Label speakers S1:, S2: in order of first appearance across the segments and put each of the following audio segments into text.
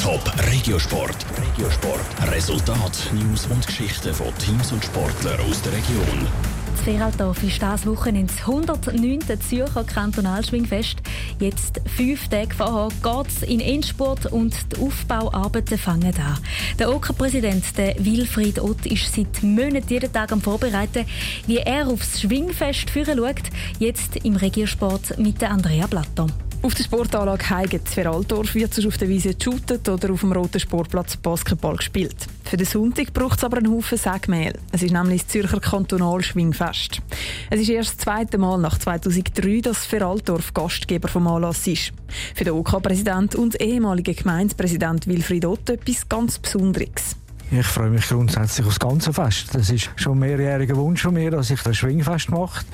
S1: Top Regiosport. Regiosport. Resultat, News und Geschichten von Teams und Sportlern aus der Region.
S2: Das Feraldorf ist dieses Wochenende ins 109. Zürcher Kantonalschwingfest. Jetzt, fünf Tage vorher, geht es in Endspurt und die Aufbauarbeiten fangen an. Der OK-Präsident, Wilfried Ott, ist seit Monaten jeden Tag am Vorbereiten, wie er aufs Schwingfest führen schaut. Jetzt im Regiersport mit Andrea Blatter.
S3: Auf der Sportanlage Heigen zu Veraldorf wird sonst auf der Wiese geshootet oder auf dem roten Sportplatz Basketball gespielt. Für den Sonntag braucht es aber einen Haufen Sägemehl. Es ist nämlich das Zürcher Kantonalschwingfest. Es ist erst das zweite Mal nach 2003, dass Veraldorf Gastgeber vom Anlass ist. Für den OK-Präsident und ehemaligen Gemeindepräsident Wilfried Ott etwas ganz Besonderes.
S4: Ich freue mich grundsätzlich aufs ganze Fest. Das ist schon ein mehrjähriger Wunsch von mir, dass ich das Schwingfest mache.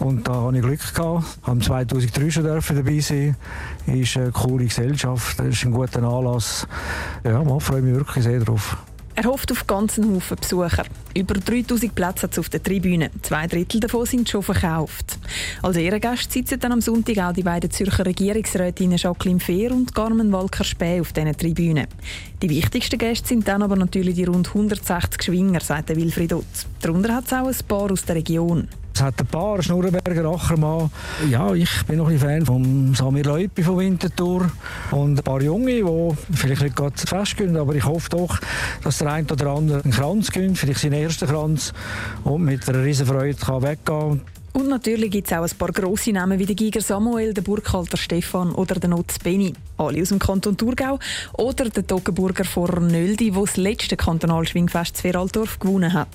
S4: Und da habe ich Glück gehabt. Am 2003 schon dürfen dabei sein. Ist eine coole Gesellschaft. Das ist ein guter Anlass. Ja, man freue mich wirklich sehr drauf.
S3: Er hofft auf ganzen Haufen Besucher. Über 3000 Plätze hat es auf der Tribüne. Zwei Drittel davon sind schon verkauft. Als Ehrengast sitzen dann am Sonntag auch die beiden Zürcher Regierungsrätinnen Jacqueline Fehr und Carmen Walker-Späh auf diesen Tribünen. Die wichtigsten Gäste sind dann aber natürlich die rund 160 Schwinger, sagt Wilfried Ott. Darunter hat es auch ein paar aus der Region.
S4: Es hat ein paar Schnurrenberger Achermann. Ja, ich bin noch ein Fan von Samir Leupi von Winterthur und ein paar Junge, die vielleicht nicht gerade festgehen, aber ich hoffe doch, dass der eine oder andere einen Kranz gönnt, vielleicht seinen ersten Kranz und mit einer riesen Freude kann weggehen
S3: und natürlich gibt es auch ein paar grosse Namen wie der Giger Samuel, der Burkhalter Stefan oder der Notz Benny. Alle aus dem Kanton Thurgau. Oder der Toggenburger Vorrer Nöldi, der das letzte Kantonalschwingfest Zweraldorf gewonnen hat.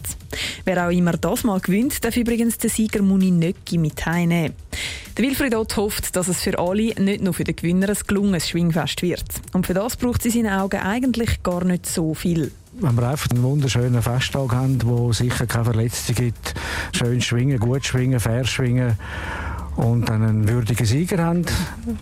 S3: Wer auch immer das mal gewinnt, darf übrigens den Sieger Muni Nöcki mit heimnehmen. Der Wilfried Ott hofft, dass es für alle, nicht nur für den Gewinner, ein gelungenes Schwingfest wird. Und für das braucht es in seinen Augen eigentlich gar nicht so viel
S4: wenn wir einfach einen wunderschönen Festtag haben, wo sicher keine Verletzungen gibt, schön schwingen, gut schwingen, fair schwingen und dann einen würdigen Sieger haben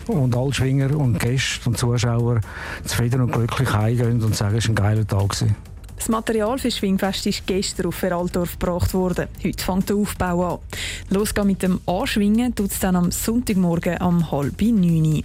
S4: und alle Schwinger und Gäste und Zuschauer zufrieden und glücklich heimgehen und sagen, es war ein geiler Tag. Gewesen.
S3: Das Material für das Schwingfest ist gestern auf Veraltorf gebracht worden. Heute fängt der Aufbau an. Losgehen mit dem Anschwingen tut es dann am Sonntagmorgen um halb neun.